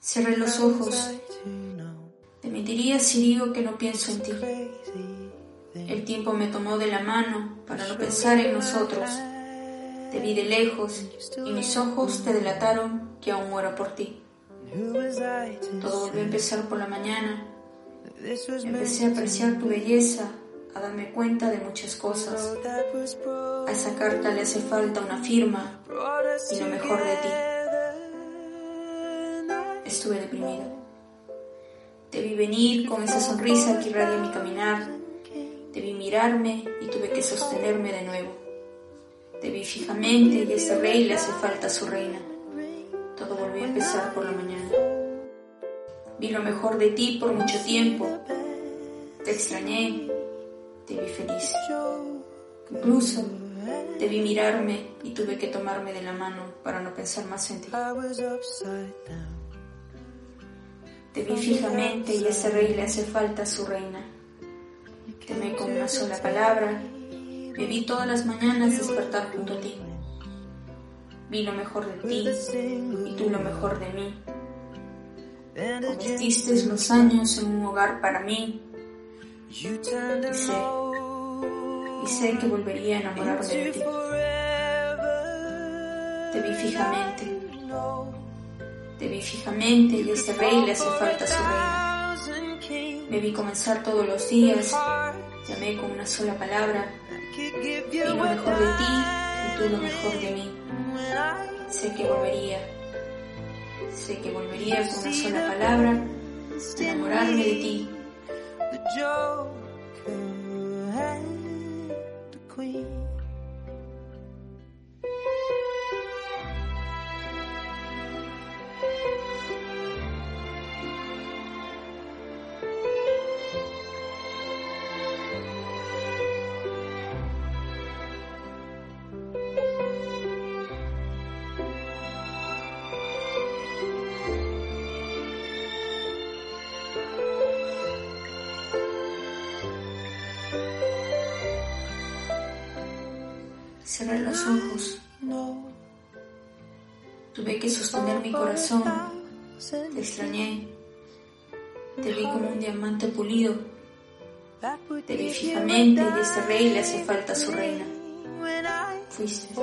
Cerré los ojos. Te mentiría si digo que no pienso en ti. El tiempo me tomó de la mano para no pensar en nosotros. Te vi de lejos y mis ojos te delataron que aún muero por ti. Todo volvió a empezar por la mañana. Empecé a apreciar tu belleza, a darme cuenta de muchas cosas. A esa carta le hace falta una firma y lo mejor de ti estuve deprimido. Te vi venir con esa sonrisa que irradia mi caminar. Te vi mirarme y tuve que sostenerme de nuevo. Te vi fijamente y a ese rey le hace falta su reina. Todo volvió a empezar por la mañana. Vi lo mejor de ti por mucho tiempo. Te extrañé. Te vi feliz. Incluso vi mirarme y tuve que tomarme de la mano para no pensar más en ti. Te vi fijamente y ese rey le hace falta su reina. Te amé con una sola palabra. Me vi todas las mañanas despertar junto a ti. Vi lo mejor de ti y tú lo mejor de mí. Convertiste los años en un hogar para mí. Y sé, y sé que volvería a enamorarme de ti. Te vi fijamente te vi fijamente y a este rey le hace falta su reina. Me vi comenzar todos los días, llamé con una sola palabra, y lo mejor de ti y tú lo mejor de mí. Sé que volvería, sé que volvería con una sola palabra enamorarme de ti. Cerré los ojos. Tuve que sostener mi corazón. Te extrañé. Te vi como un diamante pulido. Te vi fijamente y a este rey le hace falta su reina. Fuiste.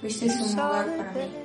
Fuiste un hogar para mí.